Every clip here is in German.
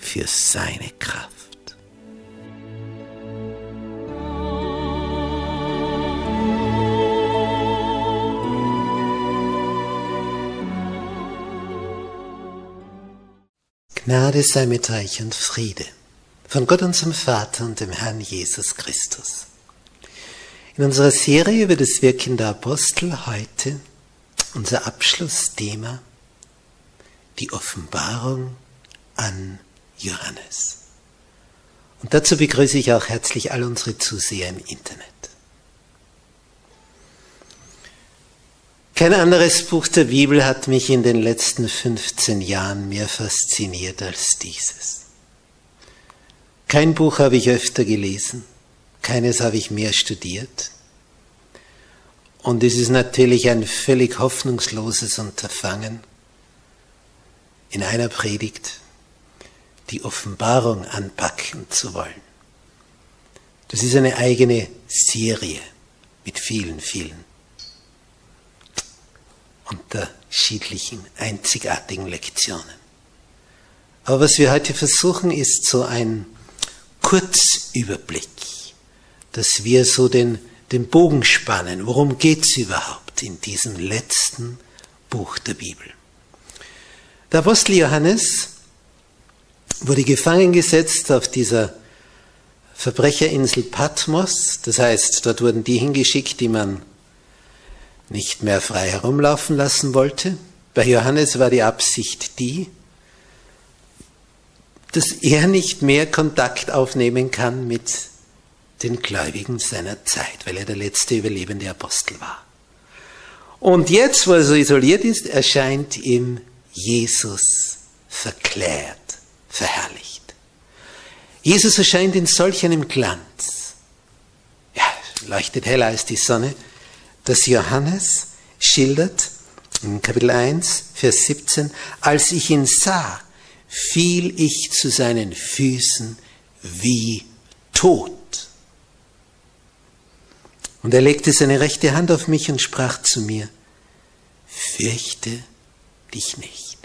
Für seine Kraft. Gnade sei mit euch und Friede von Gott unserem Vater und dem Herrn Jesus Christus. In unserer Serie über das Wirken der Apostel heute unser Abschlussthema, die Offenbarung an Johannes. Und dazu begrüße ich auch herzlich all unsere Zuseher im Internet. Kein anderes Buch der Bibel hat mich in den letzten 15 Jahren mehr fasziniert als dieses. Kein Buch habe ich öfter gelesen, keines habe ich mehr studiert. Und es ist natürlich ein völlig hoffnungsloses Unterfangen, in einer Predigt die Offenbarung anpacken zu wollen. Das ist eine eigene Serie mit vielen, vielen unterschiedlichen, einzigartigen Lektionen. Aber was wir heute versuchen, ist so ein Kurzüberblick, dass wir so den, den Bogen spannen. Worum geht es überhaupt in diesem letzten Buch der Bibel? Der Apostel Johannes wurde gefangen gesetzt auf dieser Verbrecherinsel Patmos. Das heißt, dort wurden die hingeschickt, die man nicht mehr frei herumlaufen lassen wollte. Bei Johannes war die Absicht die, dass er nicht mehr Kontakt aufnehmen kann mit den Gläubigen seiner Zeit, weil er der letzte überlebende Apostel war. Und jetzt, wo er so isoliert ist, erscheint ihm Jesus verklärt verherrlicht. Jesus erscheint in solch einem Glanz. Ja, leuchtet heller als die Sonne, dass Johannes schildert in Kapitel 1, Vers 17, als ich ihn sah, fiel ich zu seinen Füßen wie tot. Und er legte seine rechte Hand auf mich und sprach zu mir, fürchte dich nicht.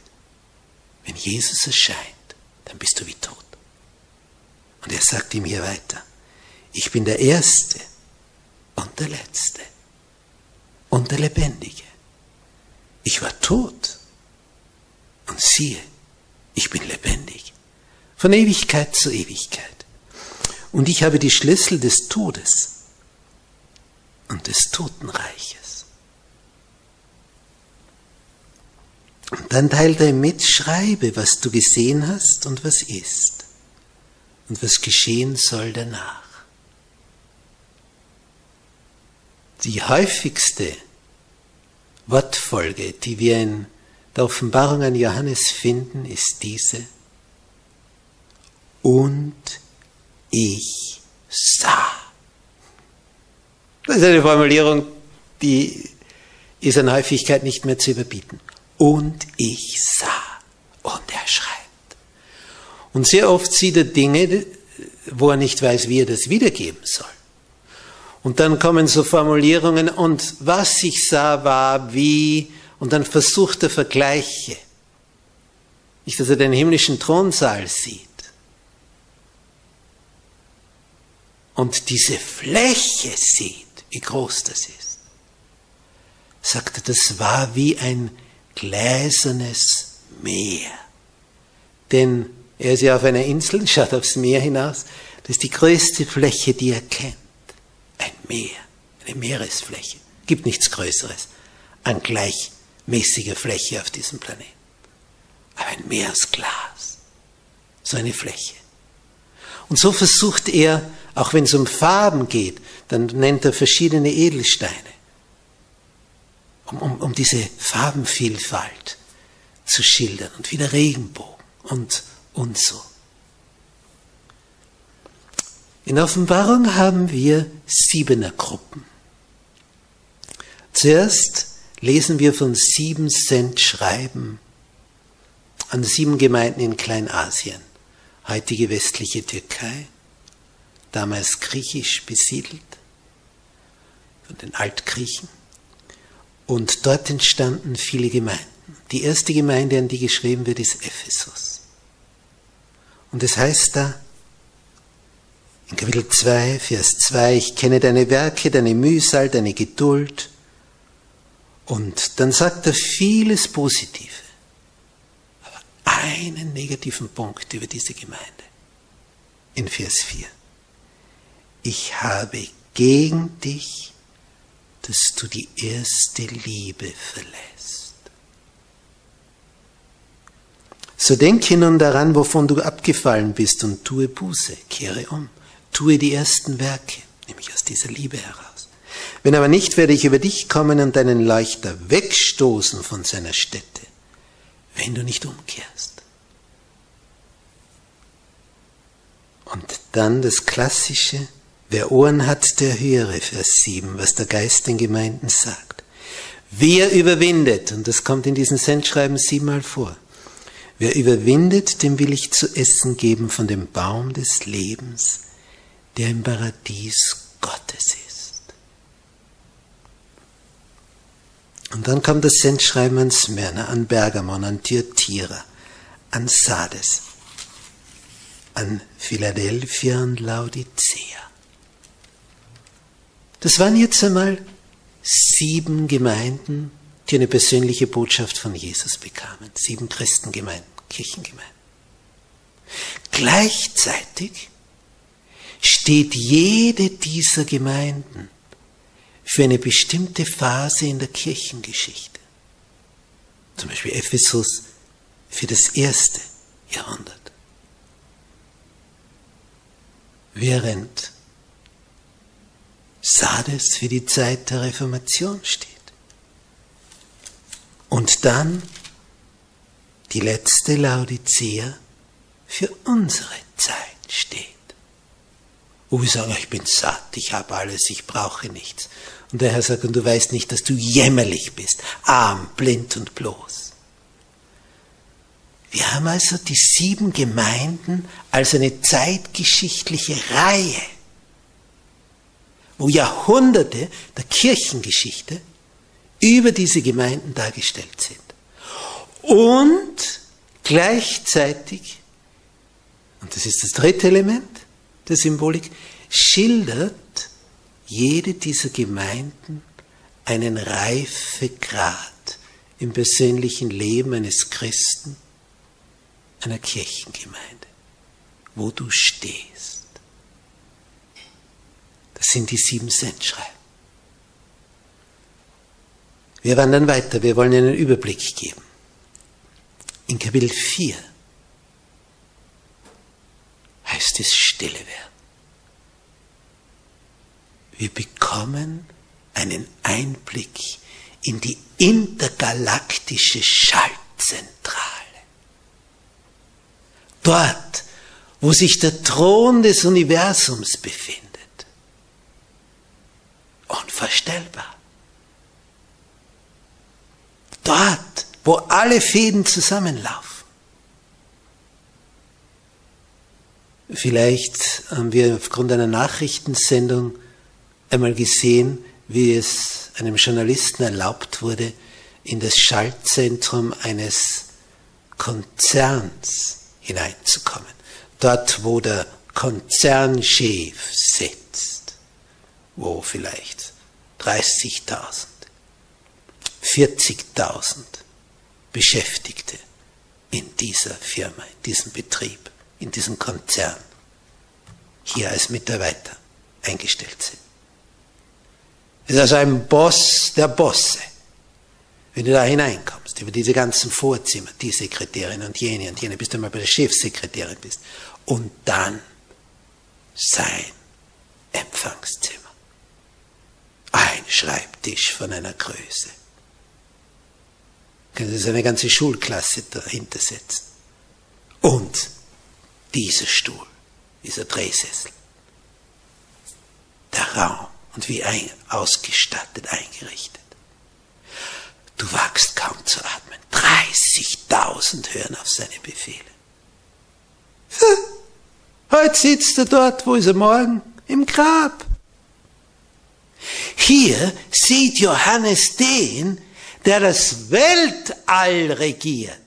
Wenn Jesus erscheint, dann bist du wie tot. Und er sagt ihm hier weiter, ich bin der Erste und der Letzte und der Lebendige. Ich war tot und siehe, ich bin lebendig. Von Ewigkeit zu Ewigkeit. Und ich habe die Schlüssel des Todes und des Totenreiches. Und dann teilt er mit, schreibe, was du gesehen hast und was ist und was geschehen soll danach. Die häufigste Wortfolge, die wir in der Offenbarung an Johannes finden, ist diese. Und ich sah. Das ist eine Formulierung, die ist an Häufigkeit nicht mehr zu überbieten und ich sah. Und er schreibt. Und sehr oft sieht er Dinge, wo er nicht weiß, wie er das wiedergeben soll. Und dann kommen so Formulierungen, und was ich sah, war wie, und dann versucht er Vergleiche. Nicht, dass er den himmlischen Thronsaal sieht. Und diese Fläche sieht, wie groß das ist. Sagt er, das war wie ein gläsernes Meer. Denn er ist ja auf einer Insel, schaut aufs Meer hinaus. Das ist die größte Fläche, die er kennt. Ein Meer, eine Meeresfläche. Gibt nichts Größeres an gleichmäßiger Fläche auf diesem Planeten. Aber ein Meer aus Glas. So eine Fläche. Und so versucht er, auch wenn es um Farben geht, dann nennt er verschiedene Edelsteine, um, um, um diese Farbenvielfalt zu schildern und wieder Regenbogen und, und so. In Offenbarung haben wir siebener Gruppen. Zuerst lesen wir von sieben Cent Schreiben an sieben Gemeinden in Kleinasien, heutige westliche Türkei, damals griechisch besiedelt von den Altgriechen. Und dort entstanden viele Gemeinden. Die erste Gemeinde, an die geschrieben wird, ist Ephesus. Und es heißt da, in Kapitel 2, Vers 2, ich kenne deine Werke, deine Mühsal, deine Geduld. Und dann sagt er vieles Positive, aber einen negativen Punkt über diese Gemeinde. In Vers 4. Ich habe gegen dich, dass du die erste Liebe verlässt. So denke nun daran, wovon du abgefallen bist und tue Buße, kehre um tue die ersten Werke, nämlich aus dieser Liebe heraus. Wenn aber nicht, werde ich über dich kommen und deinen Leuchter wegstoßen von seiner Stätte, wenn du nicht umkehrst. Und dann das klassische, wer Ohren hat, der höre, Vers 7, was der Geist den Gemeinden sagt. Wer überwindet, und das kommt in diesen Sendschreiben siebenmal vor, wer überwindet, dem will ich zu essen geben von dem Baum des Lebens, der im Paradies Gottes ist. Und dann kommt das Sendschreiben an Smyrna, an Bergamon, an Thyatira, an Sardes, an Philadelphia und Laodicea. Das waren jetzt einmal sieben Gemeinden, die eine persönliche Botschaft von Jesus bekamen. Sieben Christengemeinden, Kirchengemeinden. Gleichzeitig steht jede dieser Gemeinden für eine bestimmte Phase in der Kirchengeschichte. Zum Beispiel Ephesus für das erste Jahrhundert. Während Sardes für die Zeit der Reformation steht. Und dann die letzte Laodicea für unsere Zeit steht wo wir sagen, ich bin satt, ich habe alles, ich brauche nichts. Und der Herr sagt, und du weißt nicht, dass du jämmerlich bist, arm, blind und bloß. Wir haben also die sieben Gemeinden als eine zeitgeschichtliche Reihe, wo Jahrhunderte der Kirchengeschichte über diese Gemeinden dargestellt sind. Und gleichzeitig, und das ist das dritte Element, der Symbolik schildert jede dieser Gemeinden einen Reifegrad im persönlichen Leben eines Christen, einer Kirchengemeinde, wo du stehst. Das sind die sieben Sendschreiben. Wir wandern weiter, wir wollen einen Überblick geben. In Kapitel 4 heißt es Stille werden. Wir bekommen einen Einblick in die intergalaktische Schaltzentrale. Dort, wo sich der Thron des Universums befindet. Unvorstellbar. Dort, wo alle Fäden zusammenlaufen. Vielleicht haben wir aufgrund einer Nachrichtensendung einmal gesehen, wie es einem Journalisten erlaubt wurde, in das Schaltzentrum eines Konzerns hineinzukommen. Dort, wo der Konzernchef sitzt, wo vielleicht 30.000, 40.000 Beschäftigte in dieser Firma, in diesem Betrieb, in diesem Konzern hier als Mitarbeiter eingestellt sind. Es ist also ein Boss der Bosse. Wenn du da hineinkommst, über diese ganzen Vorzimmer, die Sekretärin und jene und jene, bis du mal bei der Chefsekretärin bist. Und dann sein Empfangszimmer. Ein Schreibtisch von einer Größe. Können Sie eine ganze Schulklasse dahinter setzen. Und dieser Stuhl, dieser Drehsessel. Der Raum und wie ein, ausgestattet, eingerichtet. Du wagst kaum zu atmen. 30.000 hören auf seine Befehle. Heute sitzt er dort, wo ist er morgen? Im Grab. Hier sieht Johannes den, der das Weltall regiert,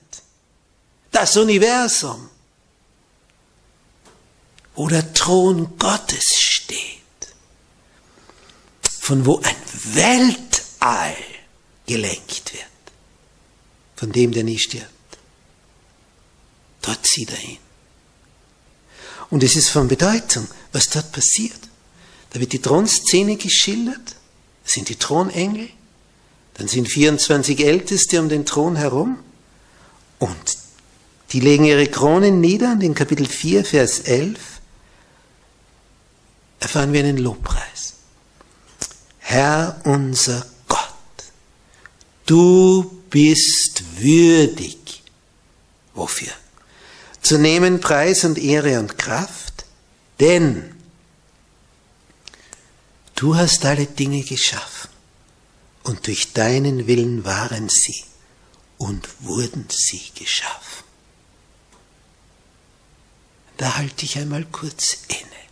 das Universum, wo der Thron Gottes steht, von wo ein Weltall gelenkt wird, von dem, der nie stirbt. Dort zieht er hin. Und es ist von Bedeutung, was dort passiert. Wird die Thronszene geschildert, das sind die Thronengel, dann sind 24 Älteste um den Thron herum und die legen ihre Kronen nieder und in Kapitel 4, Vers 11 erfahren wir einen Lobpreis. Herr unser Du bist würdig. Wofür? Zu nehmen Preis und Ehre und Kraft, denn du hast alle Dinge geschaffen und durch deinen Willen waren sie und wurden sie geschaffen. Da halte ich einmal kurz inne.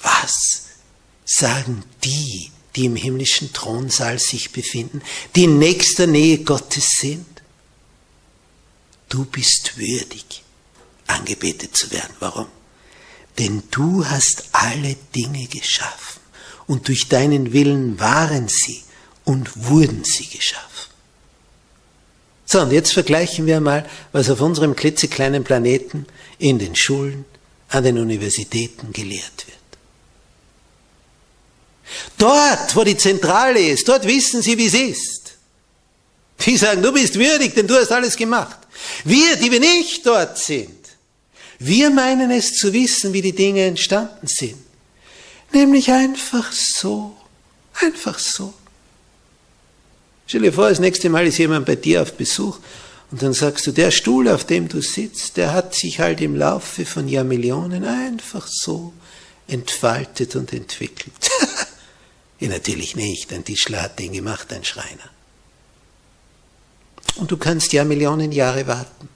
Was sagen die, die im himmlischen Thronsaal sich befinden, die in nächster Nähe Gottes sind. Du bist würdig, angebetet zu werden. Warum? Denn du hast alle Dinge geschaffen und durch deinen Willen waren sie und wurden sie geschaffen. So, und jetzt vergleichen wir mal, was auf unserem klitzekleinen Planeten in den Schulen, an den Universitäten gelehrt wird. Dort, wo die Zentrale ist, dort wissen sie, wie es ist. Die sagen, du bist würdig, denn du hast alles gemacht. Wir, die wir nicht dort sind, wir meinen es zu wissen, wie die Dinge entstanden sind. Nämlich einfach so. Einfach so. Stell dir vor, das nächste Mal ist jemand bei dir auf Besuch und dann sagst du, der Stuhl, auf dem du sitzt, der hat sich halt im Laufe von Jahrmillionen einfach so entfaltet und entwickelt. Ja, natürlich nicht. Ein Tischler hat den gemacht, ein Schreiner. Und du kannst ja Millionen Jahre warten.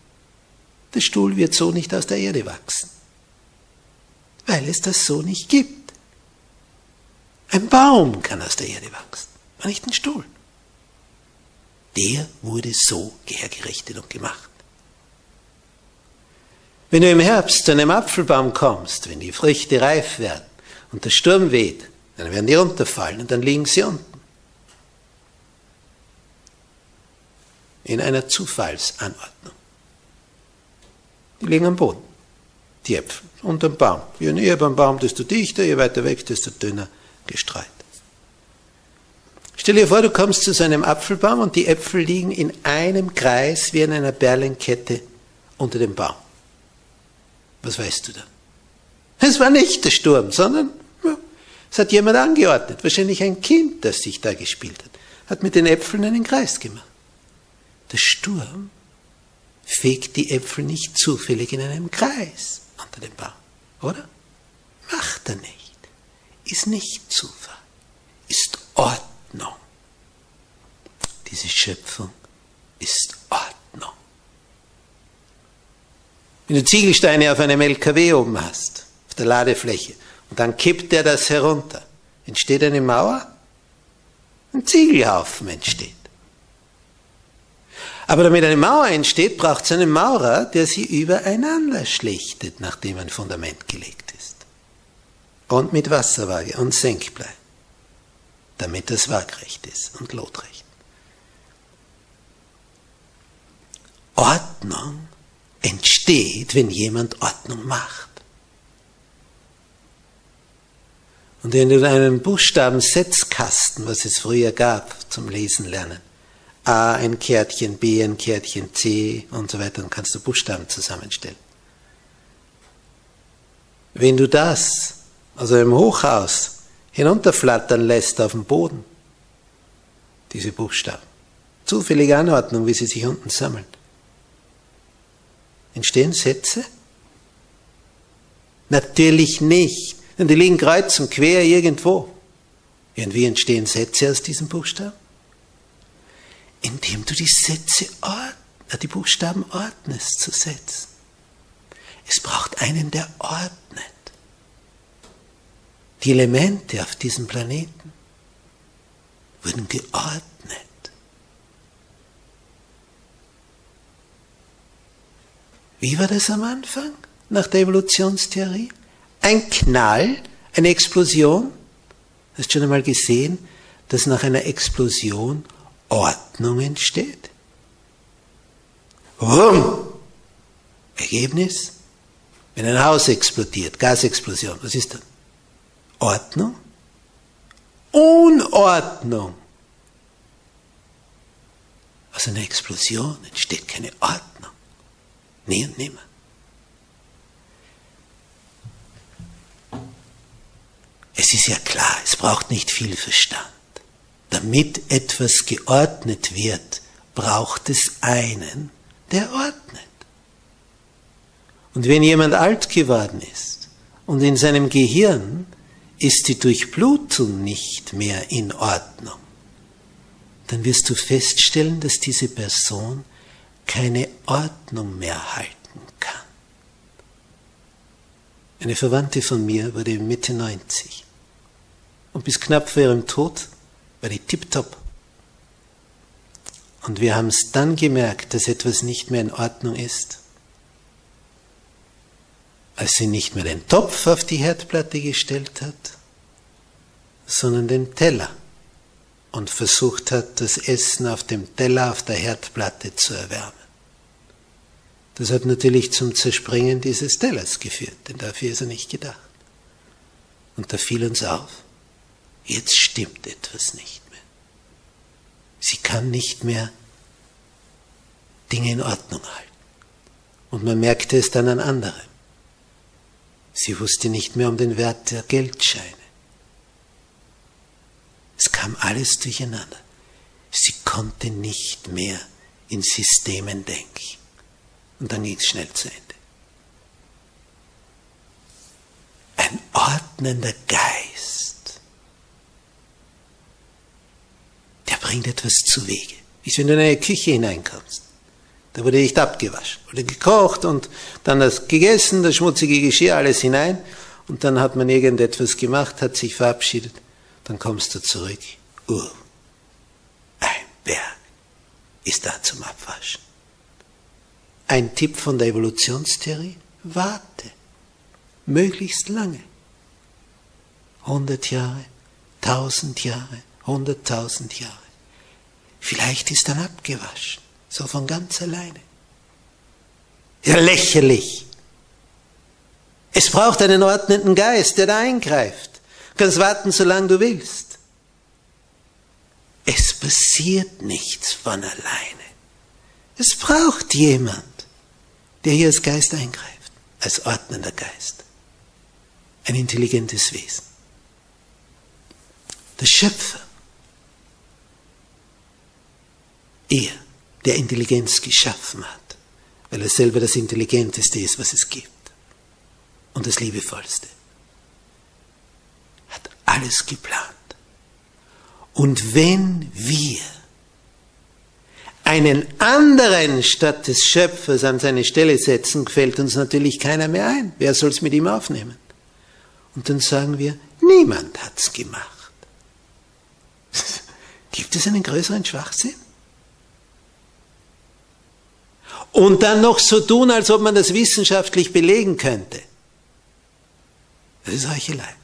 Der Stuhl wird so nicht aus der Erde wachsen, weil es das so nicht gibt. Ein Baum kann aus der Erde wachsen, aber nicht ein Stuhl. Der wurde so hergerichtet und gemacht. Wenn du im Herbst zu einem Apfelbaum kommst, wenn die Früchte reif werden und der Sturm weht, dann werden die runterfallen und dann liegen sie unten. In einer Zufallsanordnung. Die liegen am Boden. Die Äpfel unter dem Baum. Je näher beim Baum, desto dichter, je weiter weg, desto dünner gestreut. Stell dir vor, du kommst zu so einem Apfelbaum und die Äpfel liegen in einem Kreis wie in einer Perlenkette unter dem Baum. Was weißt du da? Es war nicht der Sturm, sondern es hat jemand angeordnet, wahrscheinlich ein Kind, das sich da gespielt hat, hat mit den Äpfeln einen Kreis gemacht. Der Sturm fegt die Äpfel nicht zufällig in einem Kreis unter dem Baum, oder? Macht er nicht. Ist nicht Zufall, ist Ordnung. Diese Schöpfung ist Ordnung. Wenn du Ziegelsteine auf einem LKW oben hast, auf der Ladefläche, und dann kippt er das herunter. Entsteht eine Mauer? Ein Ziegelhaufen entsteht. Aber damit eine Mauer entsteht, braucht es einen Maurer, der sie übereinander schlichtet, nachdem ein Fundament gelegt ist. Und mit Wasserwaage und Senkblei, damit das waagrecht ist und lotrecht. Ordnung entsteht, wenn jemand Ordnung macht. Und wenn du einen Buchstabensetzkasten, was es früher gab zum Lesen lernen, A ein Kärtchen, B ein Kärtchen, C und so weiter, dann kannst du Buchstaben zusammenstellen. Wenn du das, also im Hochhaus, hinunterflattern lässt auf dem Boden, diese Buchstaben, zufällige Anordnung, wie sie sich unten sammeln, entstehen Sätze? Natürlich nicht, denn die liegen kreuz und quer irgendwo. Irgendwie entstehen Sätze aus diesen Buchstaben? Indem du die Sätze äh, die Buchstaben ordnest zu Sätzen. Es braucht einen, der ordnet. Die Elemente auf diesem Planeten wurden geordnet. Wie war das am Anfang nach der Evolutionstheorie? Ein Knall, eine Explosion. Hast du schon einmal gesehen, dass nach einer Explosion Ordnung entsteht? Wumm! Ergebnis? Wenn ein Haus explodiert, Gasexplosion, was ist dann? Ordnung? Unordnung. Aus einer Explosion entsteht keine Ordnung. Nie und nimmer. Es ist ja klar, es braucht nicht viel Verstand. Damit etwas geordnet wird, braucht es einen, der ordnet. Und wenn jemand alt geworden ist und in seinem Gehirn ist die Durchblutung nicht mehr in Ordnung, dann wirst du feststellen, dass diese Person keine Ordnung mehr halten kann. Eine Verwandte von mir wurde Mitte 90 und bis knapp vor ihrem Tod war die tiptop. Und wir haben es dann gemerkt, dass etwas nicht mehr in Ordnung ist, als sie nicht mehr den Topf auf die Herdplatte gestellt hat, sondern den Teller und versucht hat, das Essen auf dem Teller auf der Herdplatte zu erwärmen. Das hat natürlich zum Zerspringen dieses Tellers geführt, denn dafür ist er nicht gedacht. Und da fiel uns auf, jetzt stimmt etwas nicht mehr. Sie kann nicht mehr Dinge in Ordnung halten. Und man merkte es dann an anderem. Sie wusste nicht mehr um den Wert der Geldscheine. Es kam alles durcheinander. Sie konnte nicht mehr in Systemen denken. Und dann ging es schnell zu Ende. Ein ordnender Geist, der bringt etwas zu Wege. Wie wenn du in eine Küche hineinkommst. Da wurde nicht abgewaschen, wurde gekocht und dann das gegessen, das schmutzige Geschirr, alles hinein. Und dann hat man irgendetwas gemacht, hat sich verabschiedet. Dann kommst du zurück. Uh, ein Berg ist da zum Abwaschen. Ein Tipp von der Evolutionstheorie? Warte. Möglichst lange. 100 Jahre, 1000 Jahre, 100.000 Jahre. Vielleicht ist dann abgewaschen so von ganz alleine. Ja, lächerlich. Es braucht einen ordnenden Geist, der da eingreift. Du kannst warten, solange du willst. Es passiert nichts von alleine. Es braucht jemand, der hier als Geist eingreift, als ordnender Geist. Ein intelligentes Wesen. Der Schöpfer. Er der Intelligenz geschaffen hat, weil er selber das Intelligenteste ist, was es gibt und das Liebevollste. Hat alles geplant. Und wenn wir einen anderen statt des Schöpfers an seine Stelle setzen, fällt uns natürlich keiner mehr ein. Wer soll es mit ihm aufnehmen? Und dann sagen wir, niemand hat's gemacht. Gibt es einen größeren Schwachsinn? Und dann noch so tun, als ob man das wissenschaftlich belegen könnte. Das ist Heuchelei.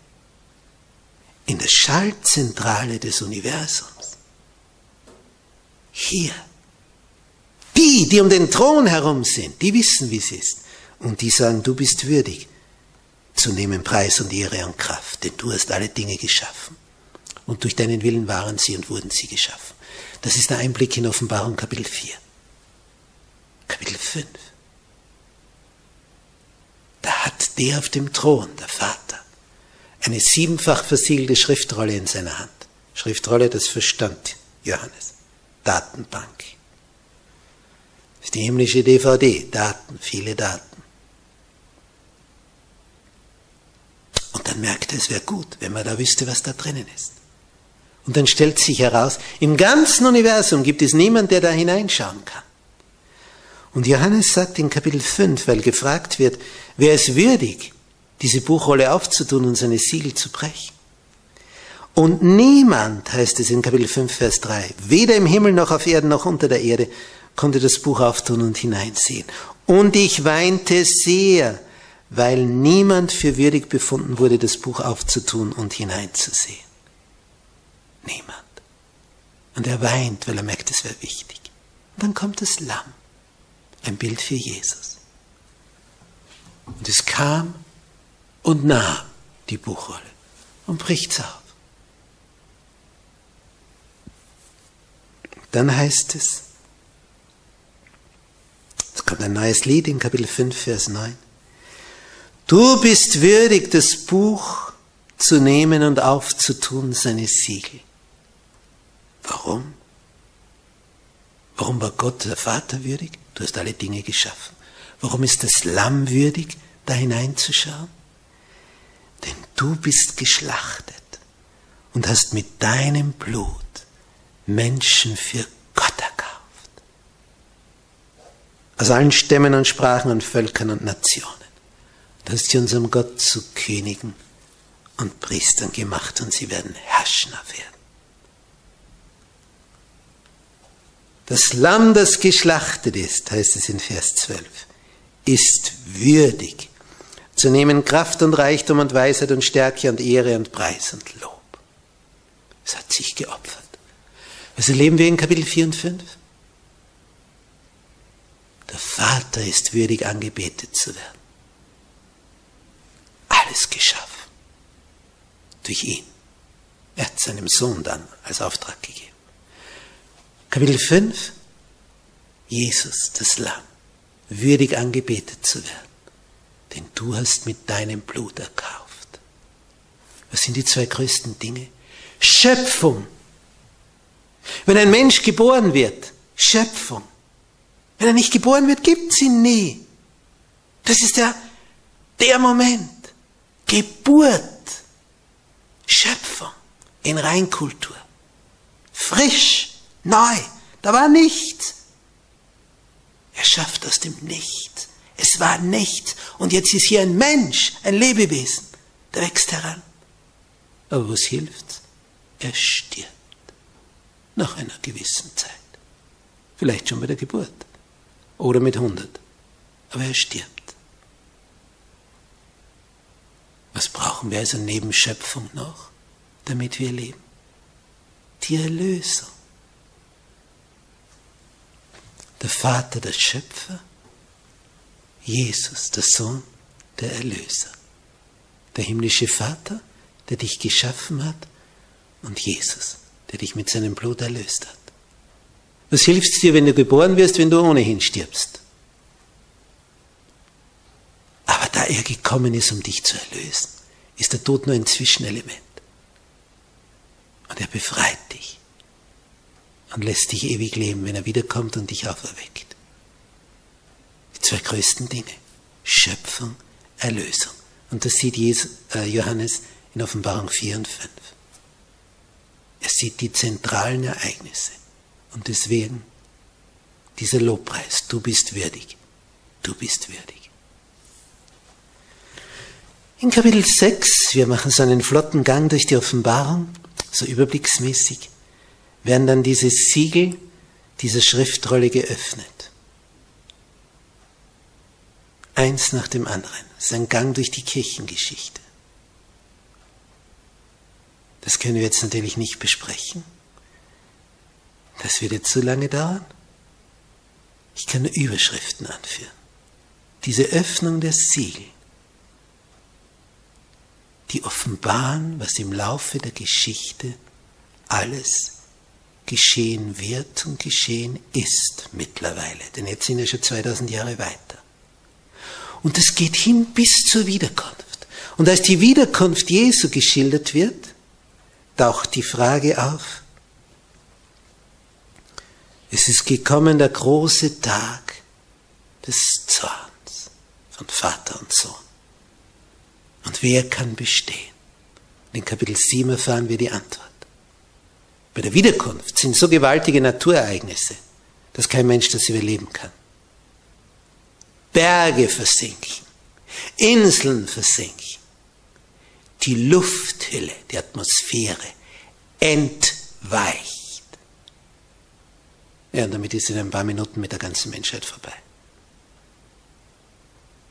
In der Schaltzentrale des Universums, hier, Die, die um den Thron herum sind, die wissen, wie es ist. Und die sagen, du bist würdig zu nehmen Preis und Ehre und Kraft, denn du hast alle Dinge geschaffen. Und durch deinen Willen waren sie und wurden sie geschaffen. Das ist der Einblick in Offenbarung Kapitel 4. Kapitel 5. Da hat der auf dem Thron, der Vater, eine siebenfach versiegelte Schriftrolle in seiner Hand. Schriftrolle, das verstand Johannes. Datenbank. Das ist die himmlische DVD. Daten, viele Daten. Und dann merkte er, es wäre gut, wenn man da wüsste, was da drinnen ist. Und dann stellt sich heraus, im ganzen Universum gibt es niemanden, der da hineinschauen kann. Und Johannes sagt in Kapitel 5, weil gefragt wird, wer ist würdig, diese Buchrolle aufzutun und seine Siegel zu brechen. Und niemand, heißt es in Kapitel 5, Vers 3, weder im Himmel noch auf Erden noch unter der Erde, konnte das Buch auftun und hineinsehen. Und ich weinte sehr, weil niemand für würdig befunden wurde, das Buch aufzutun und hineinzusehen. Niemand. Und er weint, weil er merkt, es wäre wichtig. Und dann kommt das Lamm, ein Bild für Jesus. Und es kam und nahm die Buchrolle und bricht's auf. Dann heißt es, es kommt ein neues Lied in Kapitel 5, Vers 9. Du bist würdig, das Buch zu nehmen und aufzutun, seine Siegel. Warum? Warum war Gott der Vater würdig? Du hast alle Dinge geschaffen. Warum ist das Lamm würdig, da hineinzuschauen? Denn du bist geschlachtet und hast mit deinem Blut Menschen für Gott erkauft. Aus allen Stämmen und Sprachen und Völkern und Nationen. Du hast sie unserem Gott zu Königen und Priestern gemacht und sie werden herrschen auf Erden. Das Lamm, das geschlachtet ist, heißt es in Vers 12, ist würdig zu nehmen Kraft und Reichtum und Weisheit und Stärke und Ehre und Preis und Lob. Es hat sich geopfert. Was erleben wir in Kapitel 4 und 5? Der Vater ist würdig angebetet zu werden. Alles geschaffen. Durch ihn. Er hat seinem Sohn dann als Auftrag gegeben. Kapitel 5, Jesus, das Lamm, würdig angebetet zu werden, denn du hast mit deinem Blut erkauft. Was sind die zwei größten Dinge? Schöpfung. Wenn ein Mensch geboren wird, Schöpfung. Wenn er nicht geboren wird, gibt es ihn nie. Das ist der, der Moment. Geburt. Schöpfung in Reinkultur. Frisch Neu, da war nichts. Er schafft aus dem Nichts. Es war nichts. Und jetzt ist hier ein Mensch, ein Lebewesen, der wächst heran. Aber was hilft? Er stirbt. Nach einer gewissen Zeit. Vielleicht schon bei der Geburt. Oder mit 100. Aber er stirbt. Was brauchen wir also neben Schöpfung noch, damit wir leben? Die Erlösung der Vater, der Schöpfer, Jesus, der Sohn, der Erlöser. Der himmlische Vater, der dich geschaffen hat, und Jesus, der dich mit seinem Blut erlöst hat. Was hilft es dir, wenn du geboren wirst, wenn du ohnehin stirbst? Aber da er gekommen ist, um dich zu erlösen, ist der Tod nur ein Zwischenelement. Und er befreit dich und lässt dich ewig leben, wenn er wiederkommt und dich auferweckt. Die zwei größten Dinge. Schöpfung, Erlösung. Und das sieht äh, Johannes in Offenbarung 4 und 5. Er sieht die zentralen Ereignisse. Und deswegen dieser Lobpreis, du bist würdig, du bist würdig. In Kapitel 6, wir machen so einen flotten Gang durch die Offenbarung, so überblicksmäßig werden dann diese Siegel dieser Schriftrolle geöffnet. Eins nach dem anderen. Das ist ein Gang durch die Kirchengeschichte. Das können wir jetzt natürlich nicht besprechen. Das würde zu lange dauern. Ich kann nur Überschriften anführen. Diese Öffnung der Siegel, die offenbaren, was im Laufe der Geschichte alles geschehen wird und geschehen ist mittlerweile. Denn jetzt sind wir schon 2000 Jahre weiter. Und es geht hin bis zur Wiederkunft. Und als die Wiederkunft Jesu geschildert wird, taucht die Frage auf, es ist gekommen der große Tag des Zorns von Vater und Sohn. Und wer kann bestehen? In Kapitel 7 erfahren wir die Antwort. Bei der Wiederkunft sind so gewaltige Naturereignisse, dass kein Mensch das überleben kann. Berge versinken, Inseln versinken, die Lufthülle, die Atmosphäre entweicht. Ja, und damit ist in ein paar Minuten mit der ganzen Menschheit vorbei.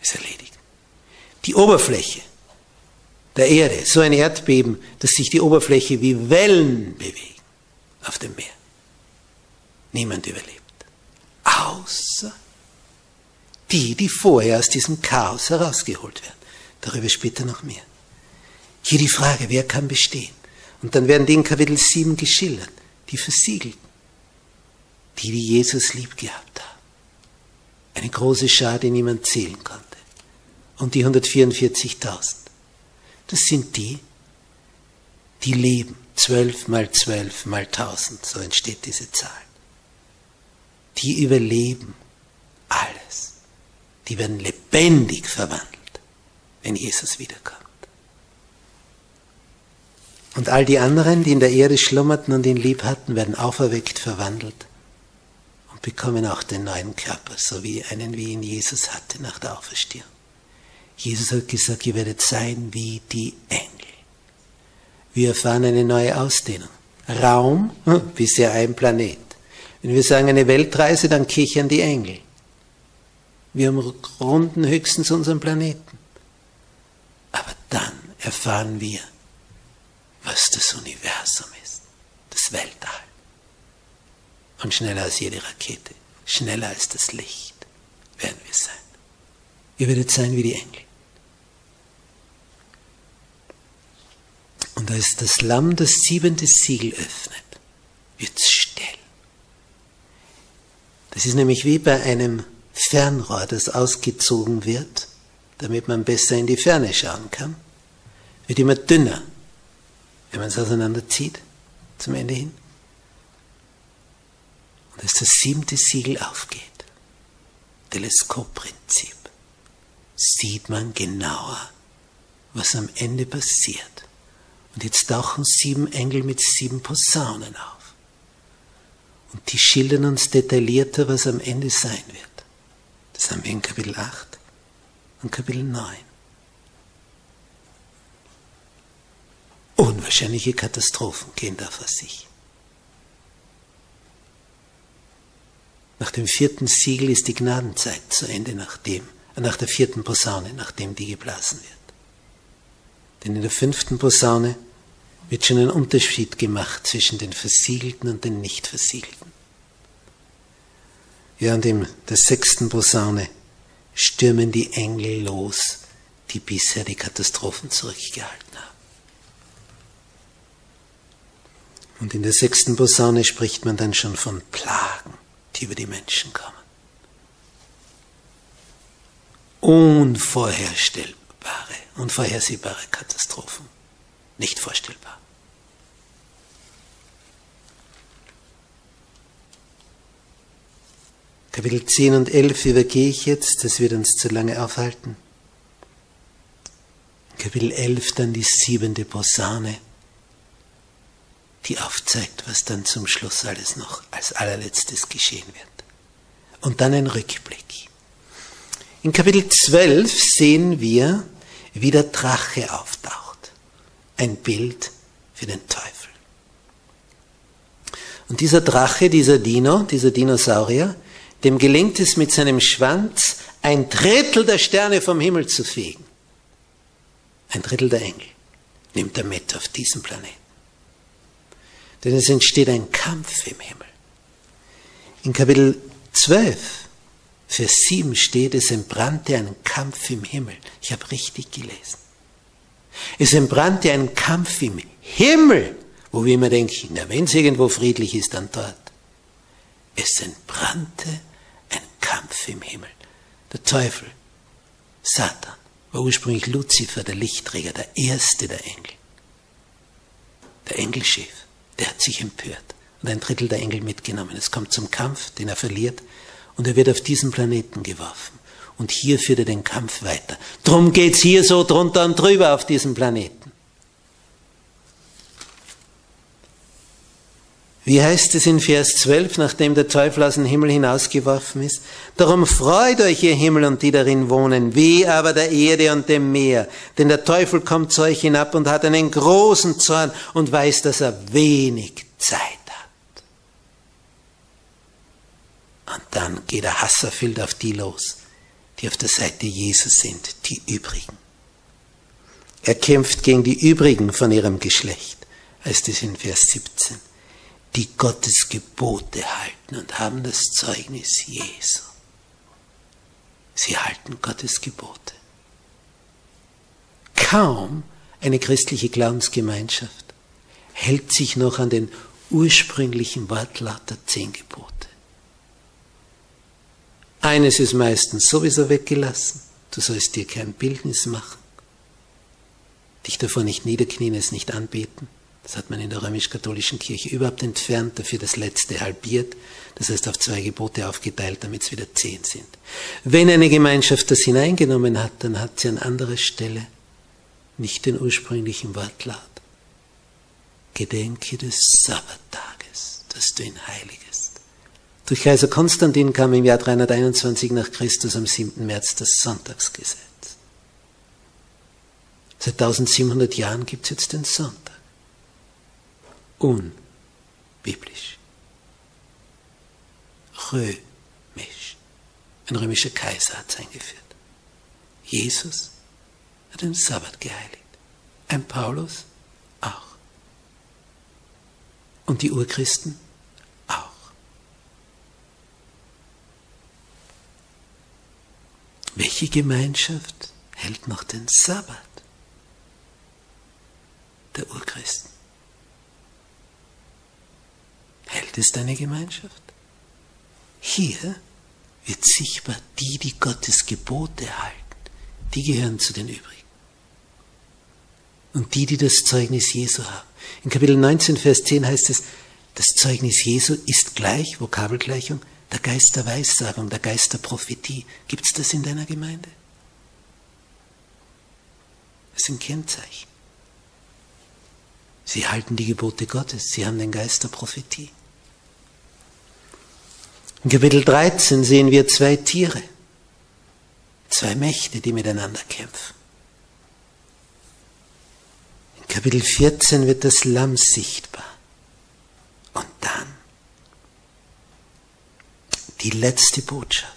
Ist erledigt. Die Oberfläche der Erde, so ein Erdbeben, dass sich die Oberfläche wie Wellen bewegt auf dem Meer. Niemand überlebt. Außer die, die vorher aus diesem Chaos herausgeholt werden. Darüber später noch mehr. Hier die Frage, wer kann bestehen? Und dann werden die in Kapitel 7 geschildert, die Versiegelten, die, die Jesus lieb gehabt haben. Eine große Schar, die niemand zählen konnte. Und die 144.000. Das sind die, die leben 12 mal 12 mal 1000, so entsteht diese Zahl. Die überleben alles. Die werden lebendig verwandelt, wenn Jesus wiederkommt. Und all die anderen, die in der Erde schlummerten und ihn lieb hatten, werden auferweckt, verwandelt und bekommen auch den neuen Körper, so wie einen, wie ihn Jesus hatte nach der Auferstehung. Jesus hat gesagt, ihr werdet sein wie die Engel. Wir erfahren eine neue Ausdehnung. Raum, hm, bisher ein Planet. Wenn wir sagen eine Weltreise, dann kichern die Engel. Wir umrunden höchstens unseren Planeten. Aber dann erfahren wir, was das Universum ist, das Weltall. Und schneller als jede Rakete, schneller als das Licht werden wir sein. Ihr werdet sein wie die Engel. Als das Lamm das siebente Siegel öffnet, wird es still. Das ist nämlich wie bei einem Fernrohr, das ausgezogen wird, damit man besser in die Ferne schauen kann. Wird immer dünner, wenn man es auseinanderzieht, zum Ende hin. Und als das siebente Siegel aufgeht, Teleskopprinzip, sieht man genauer, was am Ende passiert und jetzt tauchen sieben Engel mit sieben Posaunen auf. Und die schildern uns detaillierter, was am Ende sein wird. Das haben wir in Kapitel 8 und Kapitel 9. Unwahrscheinliche Katastrophen gehen da vor sich. Nach dem vierten Siegel ist die Gnadenzeit zu Ende, nachdem, nach der vierten Posaune, nachdem die geblasen wird. Denn in der fünften Posaune wird schon ein Unterschied gemacht zwischen den Versiegelten und den Nicht-Versiegelten. Ja, und in der sechsten Posaune stürmen die Engel los, die bisher die Katastrophen zurückgehalten haben. Und in der sechsten Posaune spricht man dann schon von Plagen, die über die Menschen kommen. Unvorherstellbare, unvorhersehbare Katastrophen. Nicht vorstellbar. Kapitel 10 und 11 übergehe ich jetzt, das wird uns zu lange aufhalten. Kapitel 11 dann die siebente Posaune, die aufzeigt, was dann zum Schluss alles noch als allerletztes geschehen wird. Und dann ein Rückblick. In Kapitel 12 sehen wir, wie der Drache auftaucht ein Bild für den Teufel. Und dieser Drache, dieser Dino, dieser Dinosaurier, dem gelingt es mit seinem Schwanz, ein Drittel der Sterne vom Himmel zu fegen. Ein Drittel der Engel nimmt er mit auf diesem Planeten. Denn es entsteht ein Kampf im Himmel. In Kapitel 12 Vers 7 steht, es entbrannte ein Kampf im Himmel. Ich habe richtig gelesen. Es entbrannte ein Kampf im Himmel, wo wir immer denken, na, wenn es irgendwo friedlich ist, dann dort. Es entbrannte ein Kampf im Himmel. Der Teufel, Satan, war ursprünglich Luzifer, der Lichtträger, der erste der Engel. Der Engelchef, der hat sich empört und ein Drittel der Engel mitgenommen. Es kommt zum Kampf, den er verliert, und er wird auf diesen Planeten geworfen. Und hier führt er den Kampf weiter. Drum geht's hier so drunter und drüber auf diesem Planeten. Wie heißt es in Vers 12, nachdem der Teufel aus dem Himmel hinausgeworfen ist? Darum freut euch, ihr Himmel und die darin wohnen, weh aber der Erde und dem Meer. Denn der Teufel kommt zu euch hinab und hat einen großen Zorn und weiß, dass er wenig Zeit hat. Und dann geht der Hasserfilm auf die los, die auf der Seite Jesus sind, die übrigen. Er kämpft gegen die übrigen von ihrem Geschlecht, heißt es in Vers 17 die Gottes Gebote halten und haben das Zeugnis Jesu. Sie halten Gottes Gebote. Kaum eine christliche Glaubensgemeinschaft hält sich noch an den ursprünglichen Wortlaut der zehn Gebote. Eines ist meistens sowieso weggelassen. Du sollst dir kein Bildnis machen. Dich davor nicht niederknien, es nicht anbeten. Das hat man in der römisch-katholischen Kirche überhaupt entfernt, dafür das letzte halbiert, das heißt auf zwei Gebote aufgeteilt, damit es wieder zehn sind. Wenn eine Gemeinschaft das hineingenommen hat, dann hat sie an anderer Stelle nicht den ursprünglichen Wortlaut. Gedenke des Sabbattages, dass du ihn heiligest. Durch Kaiser Konstantin kam im Jahr 321 nach Christus am 7. März das Sonntagsgesetz. Seit 1700 Jahren gibt es jetzt den Sonntag unbiblisch. Römisch. Ein römischer Kaiser hat es eingeführt. Jesus hat den Sabbat geheiligt. Ein Paulus auch. Und die Urchristen Welche Gemeinschaft hält noch den Sabbat? Der Urchristen. Hält es deine Gemeinschaft? Hier wird sichtbar, die, die Gottes Gebote halten, die gehören zu den übrigen. Und die, die das Zeugnis Jesu haben. In Kapitel 19, Vers 10 heißt es, das Zeugnis Jesu ist gleich, Vokabelgleichung, der Geist der Weissagung, der Geist der Prophetie. Gibt es das in deiner Gemeinde? Das sind Kennzeichen. Sie halten die Gebote Gottes, sie haben den Geist der Prophetie. In Kapitel 13 sehen wir zwei Tiere, zwei Mächte, die miteinander kämpfen. In Kapitel 14 wird das Lamm sichtbar. Und dann die letzte Botschaft.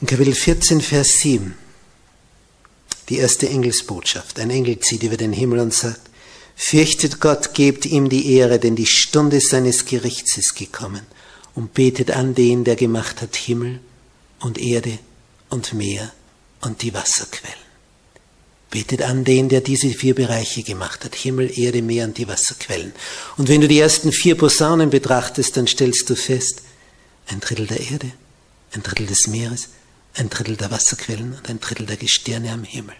In Kapitel 14, Vers 7, die erste Engelsbotschaft. Ein Engel zieht über den Himmel und sagt, Fürchtet Gott, gebt ihm die Ehre, denn die Stunde seines Gerichts ist gekommen. Und betet an den, der gemacht hat Himmel und Erde und Meer und die Wasserquellen. Betet an den, der diese vier Bereiche gemacht hat. Himmel, Erde, Meer und die Wasserquellen. Und wenn du die ersten vier Posaunen betrachtest, dann stellst du fest, ein Drittel der Erde, ein Drittel des Meeres, ein Drittel der Wasserquellen und ein Drittel der Gestirne am Himmel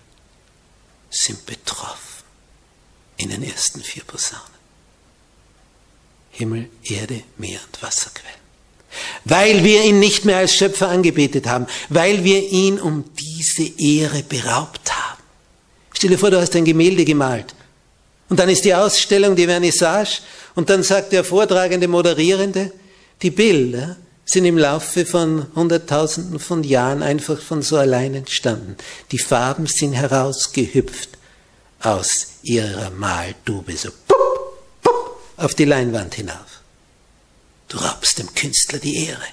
sind betroffen in den ersten vier Posaunen. Himmel, Erde, Meer und Wasserquellen. Weil wir ihn nicht mehr als Schöpfer angebetet haben, weil wir ihn um diese Ehre beraubt haben. Stell dir vor, du hast ein Gemälde gemalt und dann ist die Ausstellung, die Vernissage und dann sagt der vortragende Moderierende, die Bilder sind im Laufe von Hunderttausenden von Jahren einfach von so allein entstanden. Die Farben sind herausgehüpft aus ihrer Maltube so pup, pup, auf die Leinwand hinauf. Du raubst dem Künstler die Ehre.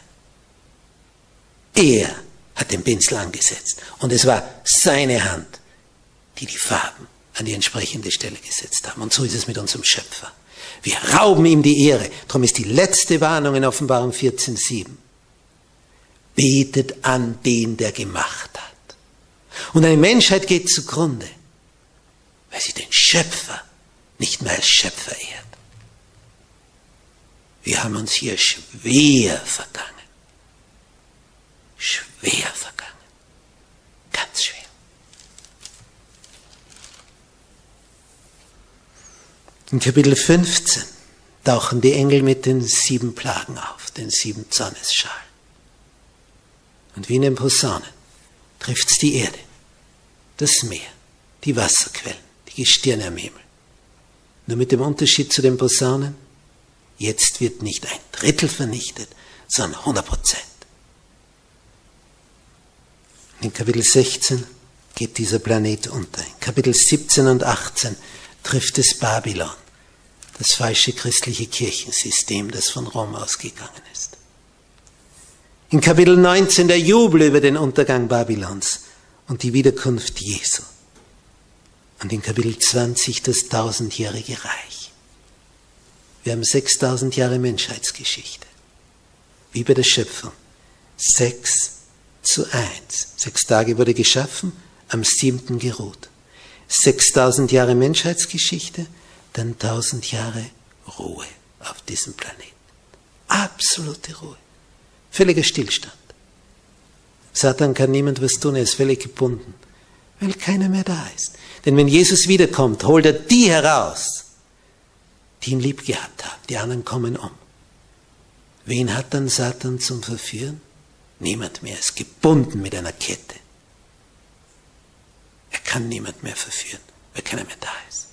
Er hat den Pinsel angesetzt und es war seine Hand, die die Farben an die entsprechende Stelle gesetzt haben. Und so ist es mit unserem Schöpfer. Wir rauben ihm die Ehre. Darum ist die letzte Warnung in Offenbarung 14.7. Betet an den, der gemacht hat. Und eine Menschheit geht zugrunde, weil sie den Schöpfer nicht mehr als Schöpfer ehrt. Wir haben uns hier schwer vergangen. Schwer vergangen. Ganz schwer. In Kapitel 15 tauchen die Engel mit den sieben Plagen auf, den sieben Zornesschalen. Und wie in den Posaunen trifft's die Erde, das Meer, die Wasserquellen, die Gestirne am Himmel. Nur mit dem Unterschied zu den Posaunen, jetzt wird nicht ein Drittel vernichtet, sondern 100 Prozent. In Kapitel 16 geht dieser Planet unter. In Kapitel 17 und 18 trifft es Babylon, das falsche christliche Kirchensystem, das von Rom ausgegangen ist. In Kapitel 19 der Jubel über den Untergang Babylons und die Wiederkunft Jesu. Und in Kapitel 20 das tausendjährige Reich. Wir haben 6000 Jahre Menschheitsgeschichte. Wie bei der Schöpfung. Sechs zu eins. Sechs Tage wurde geschaffen, am siebten geruht. 6000 Jahre Menschheitsgeschichte, dann 1000 Jahre Ruhe auf diesem Planeten. Absolute Ruhe. Völliger Stillstand. Satan kann niemand was tun, er ist völlig gebunden, weil keiner mehr da ist. Denn wenn Jesus wiederkommt, holt er die heraus, die ihn lieb gehabt haben. Die anderen kommen um. Wen hat dann Satan zum Verführen? Niemand mehr ist gebunden mit einer Kette. Kann niemand mehr verführen, weil keiner mehr da ist.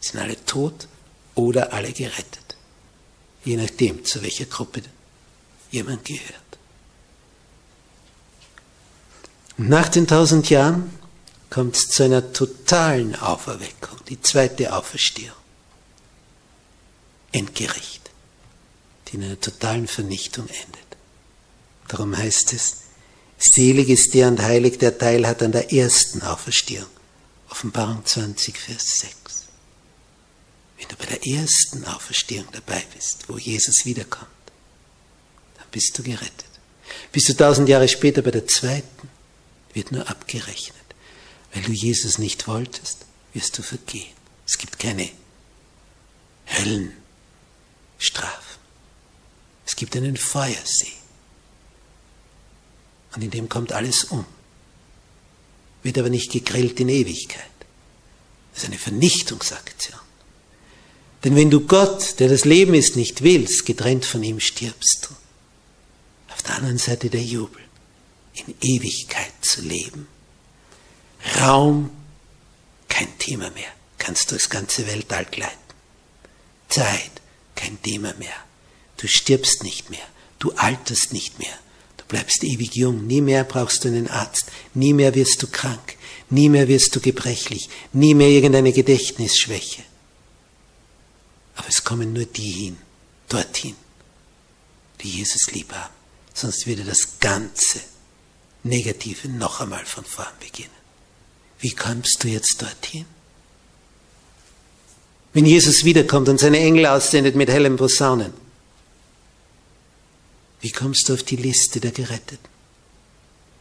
Sind alle tot oder alle gerettet. Je nachdem, zu welcher Gruppe jemand gehört. Und nach den tausend Jahren kommt es zu einer totalen Auferweckung, die zweite Auferstehung. Endgericht, die in einer totalen Vernichtung endet. Darum heißt es, selig ist der und heilig, der Teil hat an der ersten Auferstehung. Offenbarung 20, Vers 6. Wenn du bei der ersten Auferstehung dabei bist, wo Jesus wiederkommt, dann bist du gerettet. Bist du tausend Jahre später bei der zweiten, wird nur abgerechnet. Weil du Jesus nicht wolltest, wirst du vergehen. Es gibt keine Höllenstrafen. Es gibt einen Feuersee und in dem kommt alles um. Wird aber nicht gegrillt in Ewigkeit. Das ist eine Vernichtungsaktion. Denn wenn du Gott, der das Leben ist, nicht willst, getrennt von ihm stirbst du. Auf der anderen Seite der Jubel, in Ewigkeit zu leben. Raum, kein Thema mehr, kannst du das ganze Weltall gleiten. Zeit, kein Thema mehr. Du stirbst nicht mehr, du alterst nicht mehr, bleibst ewig jung, nie mehr brauchst du einen Arzt, nie mehr wirst du krank, nie mehr wirst du gebrechlich, nie mehr irgendeine Gedächtnisschwäche. Aber es kommen nur die hin, dorthin, die Jesus lieb haben. Sonst würde das ganze Negative noch einmal von vorn beginnen. Wie kommst du jetzt dorthin? Wenn Jesus wiederkommt und seine Engel aussendet mit hellen Posaunen, wie kommst du auf die Liste der Geretteten?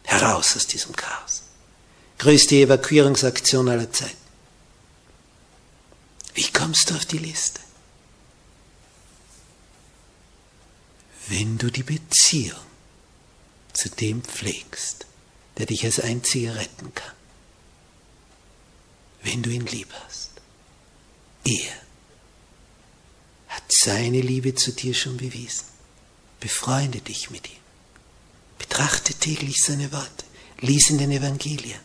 Heraus aus diesem Chaos. Größte Evakuierungsaktion aller Zeiten. Wie kommst du auf die Liste? Wenn du die Beziehung zu dem pflegst, der dich als einziger retten kann. Wenn du ihn lieb hast. Er hat seine Liebe zu dir schon bewiesen. Befreunde dich mit ihm. Betrachte täglich seine Worte. Lies in den Evangelien.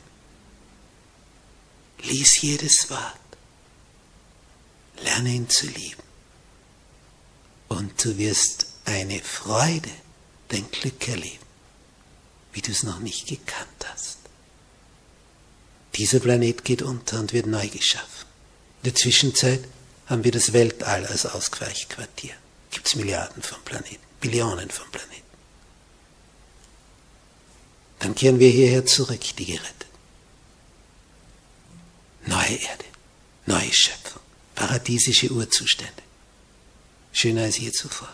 Lies jedes Wort. Lerne ihn zu lieben. Und du wirst eine Freude, dein Glück erleben, wie du es noch nicht gekannt hast. Dieser Planet geht unter und wird neu geschaffen. In der Zwischenzeit haben wir das Weltall als Ausweichquartier. Gibt es Milliarden von Planeten. Billionen von Planeten. Dann kehren wir hierher zurück, die gerettet. Neue Erde, neue Schöpfung, Paradiesische Urzustände. Schöner als je zuvor.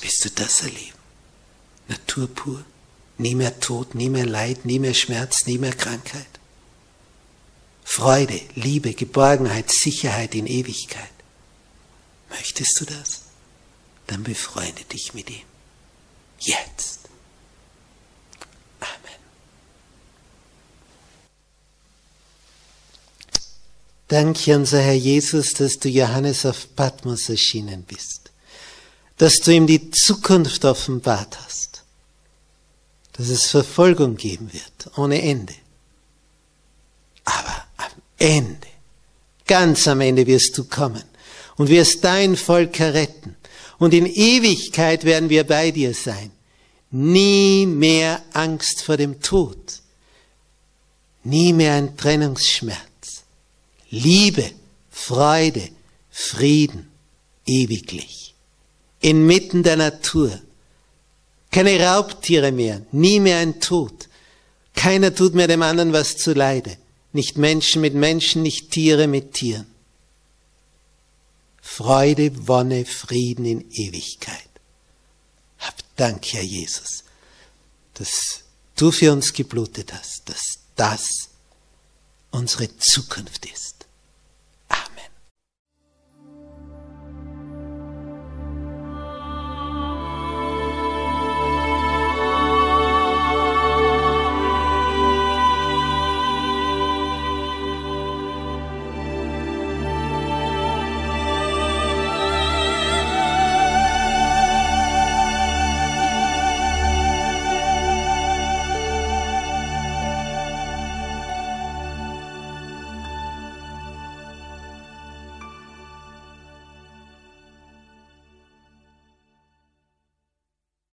Willst du das erleben? Natur pur. Nie mehr Tod, nie mehr Leid, nie mehr Schmerz, nie mehr Krankheit. Freude, Liebe, Geborgenheit, Sicherheit in Ewigkeit. Möchtest du das? Dann befreunde dich mit ihm. Jetzt. Amen. Danke, unser Herr Jesus, dass du Johannes auf Patmos erschienen bist, dass du ihm die Zukunft offenbart hast, dass es Verfolgung geben wird, ohne Ende. Aber am Ende, ganz am Ende wirst du kommen und wirst dein Volk erretten. Und in Ewigkeit werden wir bei dir sein. Nie mehr Angst vor dem Tod. Nie mehr ein Trennungsschmerz. Liebe, Freude, Frieden, ewiglich. Inmitten der Natur. Keine Raubtiere mehr, nie mehr ein Tod. Keiner tut mehr dem anderen was zu Leide. Nicht Menschen mit Menschen, nicht Tiere mit Tieren. Freude, Wonne, Frieden in Ewigkeit. Hab Dank, Herr Jesus, dass du für uns geblutet hast, dass das unsere Zukunft ist.